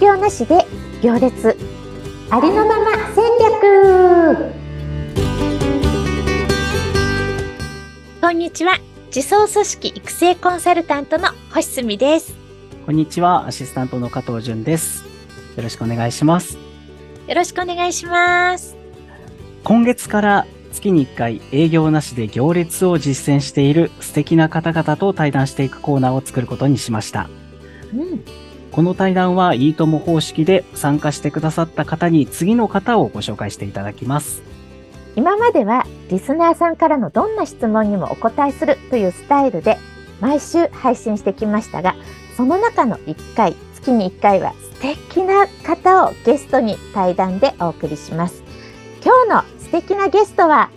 業なしで行列。ありのまま戦略。こんにちは。自走組織育成コンサルタントの星澄です。こんにちは。アシスタントの加藤純です。よろしくお願いします。よろしくお願いします。今月から月に1回営業なしで行列を実践している素敵な方々と対談していくコーナーを作ることにしました。うん、この対談はいいとも方式で参加してくださった方に次の方をご紹介していただきます。今まではリスナーさんからのどんな質問にもお答えするというスタイルで毎週配信してきましたが、その中の1回、月に1回は素敵な方をゲストに対談でお送りします。今日の素敵なゲストは、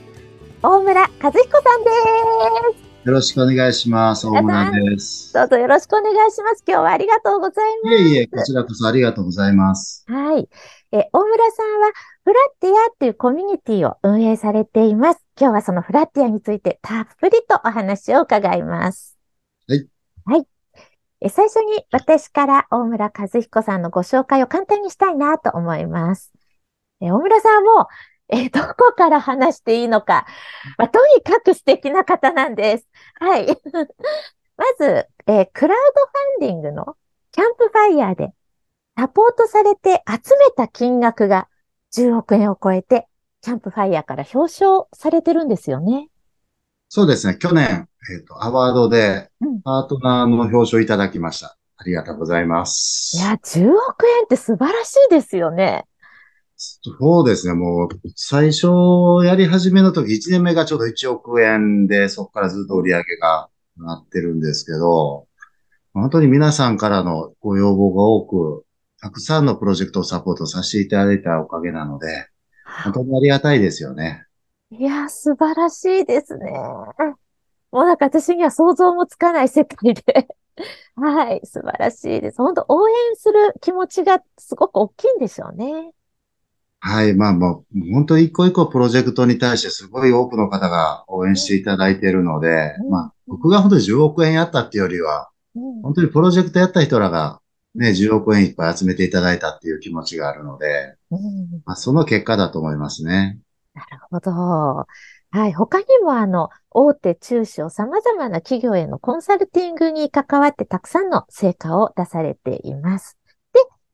大村和彦さんです。よろしくお願いします。大村です。どうぞよろしくお願いします。今日はありがとうございます。いえいえ、こちらこそありがとうございます。はい。え、大村さんは、フラッティアというコミュニティを運営されています。今日はそのフラッティアについてたっぷりとお話を伺います。はい。はい。え最初に私から大村和彦さんのご紹介を簡単にしたいなと思います。え大村さんもえー、どこから話していいのか。まあ、とにかく素敵な方なんです。はい。まず、えー、クラウドファンディングのキャンプファイヤーでサポートされて集めた金額が10億円を超えて、キャンプファイヤーから表彰されてるんですよね。そうですね。去年、えっ、ー、と、アワードでパートナーの表彰いただきました。うん、ありがとうございます。いや、10億円って素晴らしいですよね。そうですね。もう、最初やり始めの時、1年目がちょうど1億円で、そこからずっと売り上げがなってるんですけど、本当に皆さんからのご要望が多く、たくさんのプロジェクトをサポートさせていただいたおかげなので、本当にありがたいですよね。いや、素晴らしいですね。もうなんか私には想像もつかない世界で はい、素晴らしいです。本当応援する気持ちがすごく大きいんでしょうね。はい、まあもう、本当一個一個プロジェクトに対してすごい多くの方が応援していただいているので、うん、まあ、僕が本当に10億円やったっていうよりは、うん、本当にプロジェクトやった人らがね、10億円いっぱい集めていただいたっていう気持ちがあるので、うん、まあ、その結果だと思いますね。なるほど。はい。他にもあの、大手中小様々な企業へのコンサルティングに関わってたくさんの成果を出されています。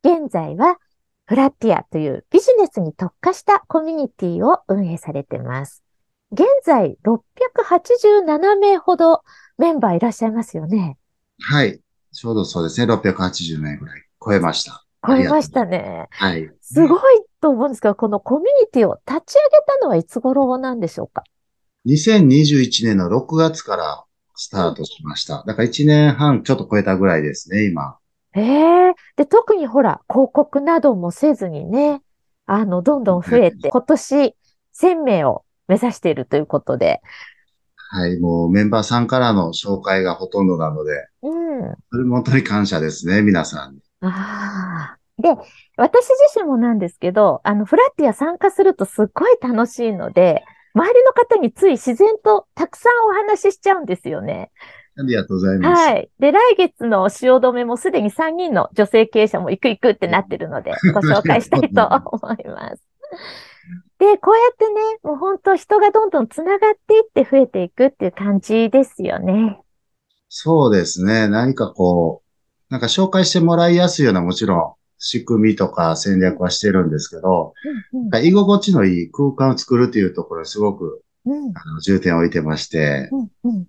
で、現在はフラティアというビジネスに特化したコミュニティを運営されています。現在687名ほどメンバーいらっしゃいますよね。はい。ちょうどそうですね。680名ぐらい超えました。超えましたね。はい。すごいと思うんですけど、このコミュニティを立ち上げたのはいつ頃なんでしょうか ?2021 年の6月からスタートしました。だから1年半ちょっと超えたぐらいですね、今。ええで、特にほら、広告などもせずにね、あの、どんどん増えて、今年1000名を目指しているということで。はい、もうメンバーさんからの紹介がほとんどなので、うん。それも本当に感謝ですね、皆さんに。ああ。で、私自身もなんですけど、あの、フラッティア参加するとすっごい楽しいので、周りの方につい自然とたくさんお話ししちゃうんですよね。ありがとうございます。はい。で、来月の汐留もすでに3人の女性経営者も行く行くってなってるので、ご紹介したいと思います。で、こうやってね、もう本当人がどんどん繋がっていって増えていくっていう感じですよね。そうですね。何かこう、なんか紹介してもらいやすいようなもちろん仕組みとか戦略はしてるんですけど、うんうん、居心地のいい空間を作るというところにすごく、うん、あの重点を置いてまして、うんうん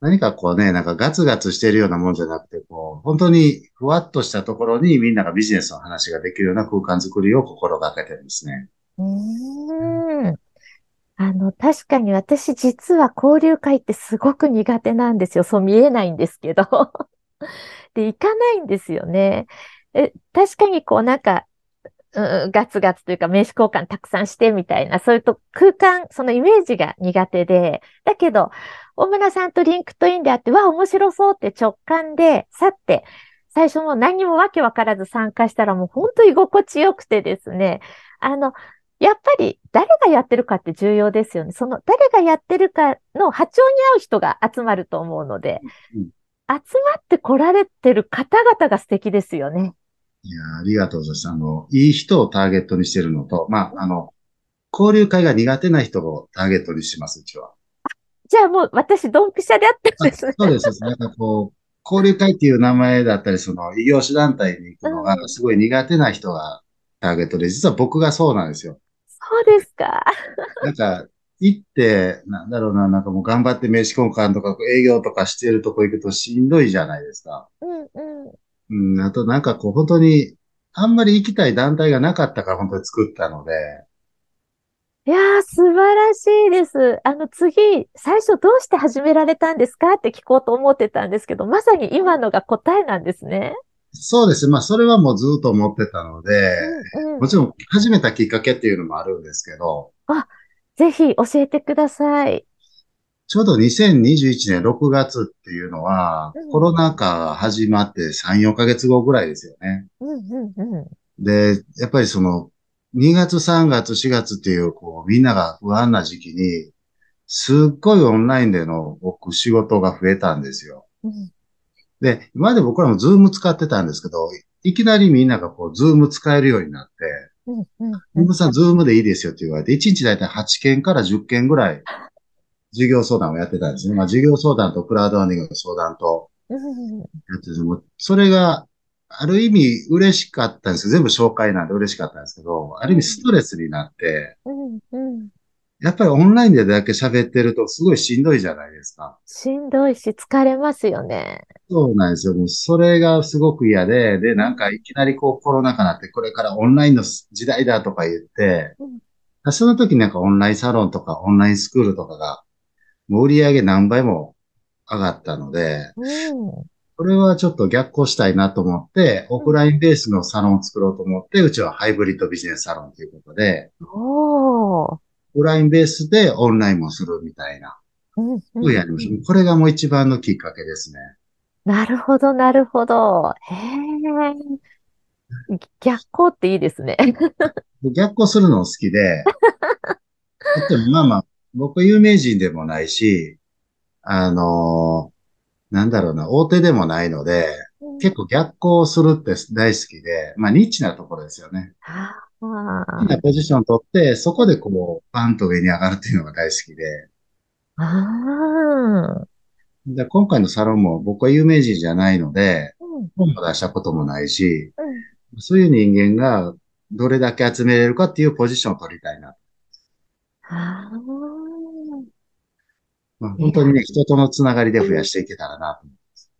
何かこうね、なんかガツガツしてるようなもんじゃなくて、こう、本当にふわっとしたところにみんながビジネスの話ができるような空間づくりを心がけてるんですね。うん。あの、確かに私実は交流会ってすごく苦手なんですよ。そう見えないんですけど。で、行かないんですよね。え、確かにこうなんか、うん、ガツガツというか名刺交換たくさんしてみたいな、そういうと空間、そのイメージが苦手で、だけど、大村さんと LinkedIn であって、わ、面白そうって直感で、去って、最初も何にもわけわからず参加したらもう本当に居心地よくてですね、あの、やっぱり誰がやってるかって重要ですよね。その誰がやってるかの波長に合う人が集まると思うので、うん、集まって来られてる方々が素敵ですよね。いや、ありがとうございます。あの、いい人をターゲットにしてるのと、まあ、あの、交流会が苦手な人をターゲットにしてます、うちは。じゃあもう私、ドンピシャであってるんですね。そうです。なんかこう、交流会っていう名前だったり、その異業種団体に行くのがすごい苦手な人がターゲットで、実は僕がそうなんですよ。そうですか。なんか、行って、なんだろうな、なんかもう頑張って名刺交換とか営業とかしてるとこ行くとしんどいじゃないですか。うんうん。うん、あとなんかこう本当に、あんまり行きたい団体がなかったから本当に作ったので。いやー、素晴らしいです。あの次、最初どうして始められたんですかって聞こうと思ってたんですけど、まさに今のが答えなんですね。そうです。まあ、それはもうずっと思ってたので、うんうん、もちろん始めたきっかけっていうのもあるんですけど。あ、ぜひ教えてください。ちょうど2021年6月っていうのは、うん、コロナ禍始まって3、4ヶ月後ぐらいですよね。うんうんうん、で、やっぱりその、2月、3月、4月っていう、こう、みんなが不安な時期に、すっごいオンラインでの僕仕事が増えたんですよ。うん、で、今まで僕らも Zoom 使ってたんですけど、いきなりみんながこう、 Zoom 使えるようになって、うんうんうん、さん、 Zoom でいいですよって言われて、1日だいたい8件から10件ぐらい事業相談をやってたんですね。まあ、事業相談とクラウドファンディングの相談と、やっててもそれが、ある意味嬉しかったんです全部紹介なんで嬉しかったんですけど、ある意味ストレスになって、やっぱりオンラインでだけ喋ってるとすごいしんどいじゃないですか。しんどいし疲れますよね。そうなんですよ。もうそれがすごく嫌で、で、なんかいきなりこうコロナ禍になってこれからオンラインの時代だとか言って、うん、その時なんかオンラインサロンとかオンラインスクールとかがもう売り上げ何倍も上がったので、うん、これはちょっと逆行したいなと思って、オフラインベースのサロンを作ろうと思って、うちはハイブリッドビジネスサロンということで、オフラインベースでオンラインもするみたいな、うん、やりました。これがもう一番のきっかけですね。なるほど、なるほど。へえ。逆行っていいですね。逆行するの好きで、まあまあ、僕有名人でもないし、あのー、なんだろうな、大手でもないので、うん、結構逆行するって大好きで、まあニッチなところですよね。好きなポジションを取って、そこでこう、パンと上に上がるっていうのが大好きで。あで今回のサロンも僕は有名人じゃないので、うん、本も出したこともないし、うん、そういう人間がどれだけ集めれるかっていうポジションを取りたいな。あまあ、本当にね、人とのつながりで増やしていけたらなと思います。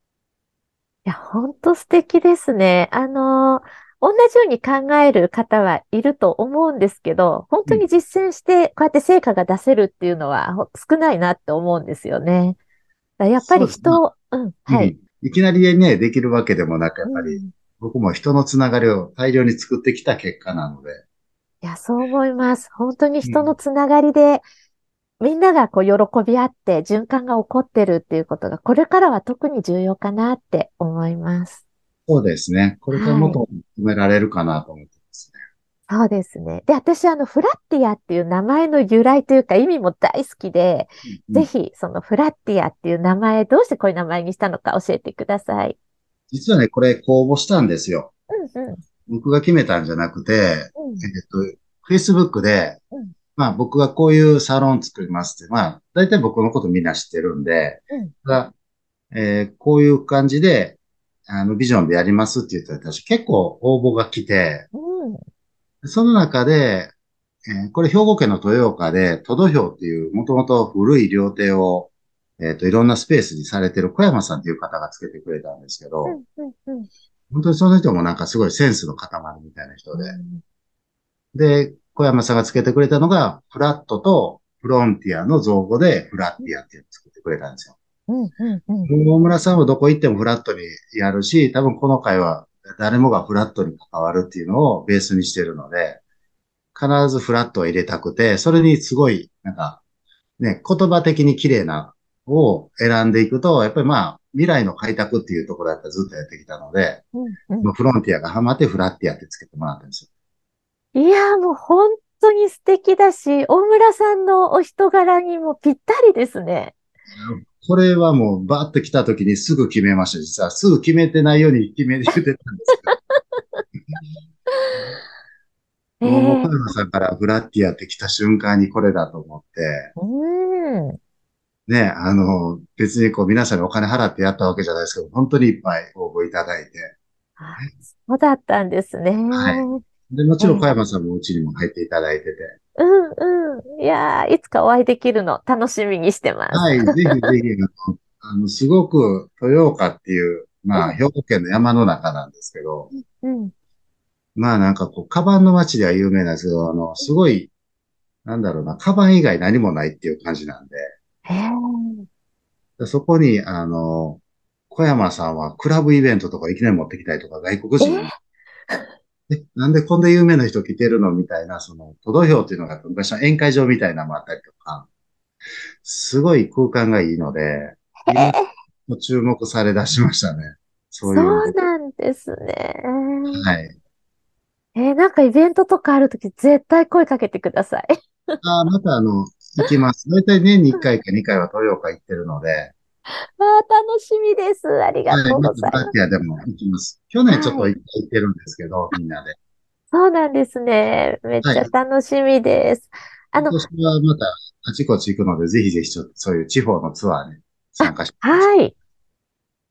いや、本当素敵ですね。あの、同じように考える方はいると思うんですけど、本当に実践して、こうやって成果が出せるっていうのは少ないなって思うんですよね。やっぱり人、うん、はい、いきなりね、できるわけでもなく、やっぱり、うん、僕も人のつながりを大量に作ってきた結果なので。いや、そう思います。本当に人のつながりで、みんながこう喜び合って循環が起こってるっていうことが、これからは特に重要かなって思います。そうですね。これからもっと認められるかなと思ってますね。そうですね。で、私、あの、フラッティアっていう名前の由来というか意味も大好きで、うん、ぜひ、そのフラッティアっていう名前、どうしてこういう名前にしたのか教えてください。実はね、これ公募したんですよ。うんうん、僕が決めたんじゃなくて、うん、えっと、Facebook で、うんまあ僕がこういうサロン作りますって、まあ大体僕のことみんな知ってるんで、うん、がえー、こういう感じで、あの、ビジョンでやりますって言ったら私結構応募が来て、うん、その中で、えー、これ兵庫県の豊岡で、都土氷っていうもともと古い料亭を、えっ、ー、と、いろんなスペースにされてる小山さんっていう方がつけてくれたんですけど、うんうんうん、本当にその人もなんかすごいセンスの塊みたいな人で、で、小山さんがつけてくれたのが、フラットとフロンティアの造語で、フラッティアっていうのを作ってくれたんですよ。うんうんうん、大村さんはどこ行ってもフラットにやるし、多分この回は誰もがフラットに関わるっていうのをベースにしてるので、必ずフラットを入れたくて、それにすごい、なんか、ね、言葉的に綺麗なを選んでいくと、やっぱりまあ、未来の開拓っていうところやったらずっとやってきたので、うんうん、フロンティアがハマってフラッティアってつけてもらったんですよ。いや、もう本当に素敵だし、大村さんのお人柄にもぴったりですね。これはもうバーッと来た時にすぐ決めました。実はすぐ決めてないように決めて言ってたんですけど。えもう、え小山さんからフラッティアって来た瞬間にこれだと思って、うん。ね、あの、別にこう皆さんにお金払ってやったわけじゃないですけど、本当にいっぱい応募いただいて、あそうだったんですね。はで、もちろん。小山さんもうちにも入っていただいてて、うんうん。いやー、いつかお会いできるの。楽しみにしてます。はい、ぜひぜひ、あの、すごく豊岡っていう、まあ、うん。兵庫県の山の中なんですけど、うん。まあなんかこう、カバンの街では有名なんですけど、あの、すごい、なんだろうな、カバン以外何もないっていう感じなんで、へそこに、あの、小山さんはクラブイベントとかいきなり持ってきたりとか、外国人に、え、なんでこんな有名な人来てるの？みたいな、その、都道票っていうのが昔の宴会場みたいなのもあったりとか、すごい空間がいいので、へえ。もう注目され出しましたね。そそういうので。なんですね。はい。えーなんかイベントとかあるとき絶対声かけてください。あーまたあの、行きます。だいたい年に1回か2回は豊岡行ってるので、わあ、楽しみです。ありがはい、とうございます。バティアでも行きます。去年ちょっと行ってるんですけど、みんなで。そうなんですね。めっちゃはい楽しみです。あの今、年はまたあちこち行くので、ぜひぜひちょっとそういう地方のツアーに参加して。はい。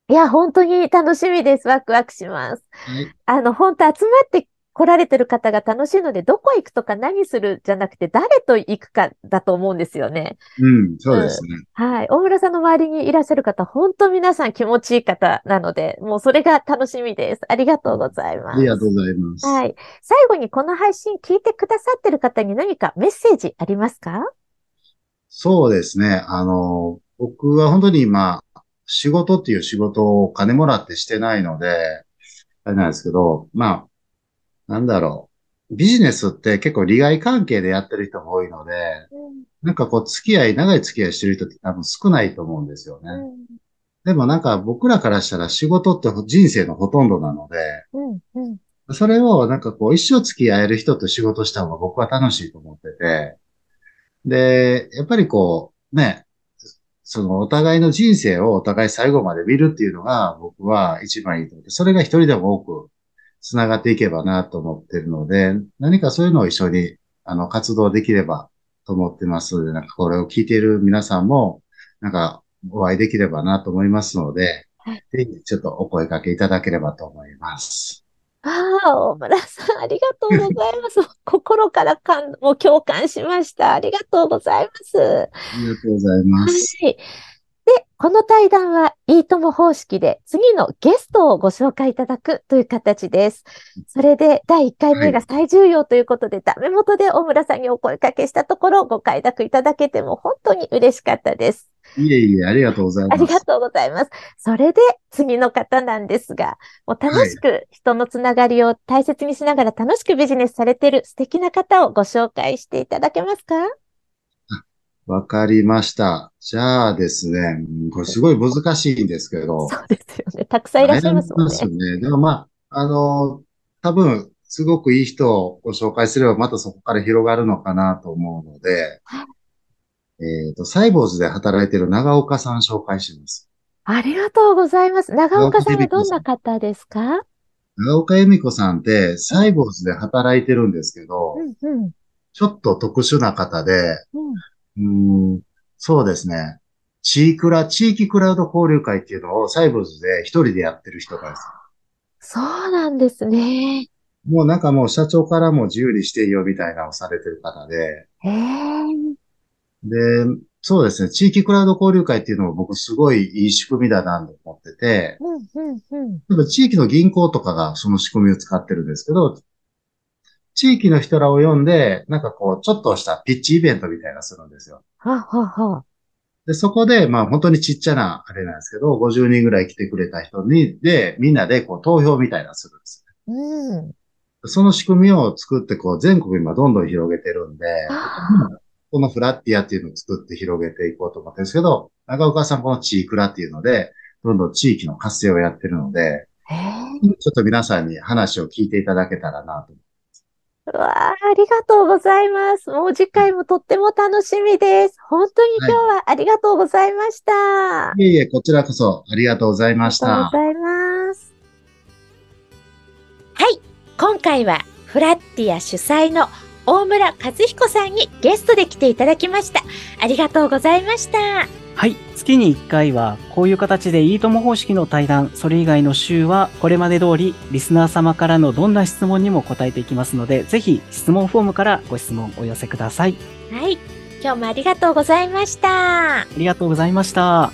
いや、本当に楽しみです。ワクワクします。はい。あの、本当集まって来られてる方が楽しいので、どこ行くとか何するじゃなくて、誰と行くかだと思うんですよね。うん、そうですね。はい。大村さんの周りにいらっしゃる方、本当皆さん気持ちいい方なので、もうそれが楽しみです。ありがとうございます。ありがとうございます。はい。最後にこの配信聞いてくださってる方に何かメッセージありますか？そうですね。あの、僕は本当に今、仕事っていう仕事をお金もらってしてないので、あれなんですけど、まあ、なんだろう。ビジネスって結構利害関係でやってる人も多いので、なんかこう付き合い、長い付き合いしてる人って多分少ないと思うんですよね。でもなんか僕らからしたら仕事って人生のほとんどなので、それをなんかこう一生付き合える人と仕事した方が僕は楽しいと思ってて、で、やっぱりこうね、そのお互いの人生をお互い最後まで見るっていうのが僕は一番いいと思って、それが一人でも多く繋がっていけばなと思ってるので、何かそういうのを一緒にあの活動できればと思ってますので、なんかこれを聞いている皆さんも、なんかお会いできればなと思いますので、はいぜひちょっとお声掛けいただければと思います。ああ、大村さん、ありがとうございます。心から感、もう共感しました。ありがとうございます。ありがとうございます。はい。で、この対談はいいとも方式で次のゲストをご紹介いただくという形です。それで第1回目が最重要ということで、ダメ元で大村さんにお声かけしたところご快諾いただけても本当に嬉しかったです。いえいえ、ありがとうございます。ありがとうございます。それで次の方なんですが、もう楽しく人のつながりを大切にしながら楽しくビジネスされている素敵な方をご紹介していただけますか？わかりました。じゃあですね、うんこれすごい難しいんですけど、そうですよね。たくさんいらっしゃいますもんね。悩みますよね。でもまあ、あの、多分、すごくいい人をご紹介すれば、またそこから広がるのかなと思うので、えっと、サイボーズで働いている長岡さん紹介します。ありがとうございます。長岡さんはどんな方ですか？長岡恵美子さんって、サイボーズで働いてるんですけど、うんうんちょっと特殊な方で、うん。うーん、そうですね。地域クラ、地域クラウド交流会っていうのをサイボーズで一人でやってる人なんです。そうなんですね。もうなんかもう社長からも自由にしていいよみたいなのをされてる方で、へえ。で、そうですね。地域クラウド交流会っていうのも僕すごいいい仕組みだなと思ってて、うんうんうん。地域の銀行とかがその仕組みを使ってるんですけど、地域の人らを呼んで、なんかこう、ちょっとしたピッチイベントみたいなのするんですよ。ははは。で、そこで、まあ本当にちっちゃなあれなんですけど、50人ぐらい来てくれた人に、で、みんなでこう投票みたいなのするんですうん。よ。その仕組みを作って、こう全国今どんどん広げてるんで、このフラッティアっていうのを作って広げていこうと思ってるんですけど、長岡さんこの地域クラっていうので、どんどん地域の活性をやってるので。ちょっと皆さんに話を聞いていただけたらなと。うわあ、ありがとうございます。もう次回もとっても楽しみです。本当に今日はありがとうございました。あいえいえ、こちらこそありがとうございました。りがとうございます。はい。今回はフラッティア主催の大村和彦さんにゲストで来ていただきました。ありがとうございました。はい。月に1回は、こういう形でいいとも方式の対談、それ以外の週は、これまで通り、リスナー様からのどんな質問にも答えていきますので、ぜひ質問フォームからご質問お寄せください。はい。今日もありがとうございました。ありがとうございました。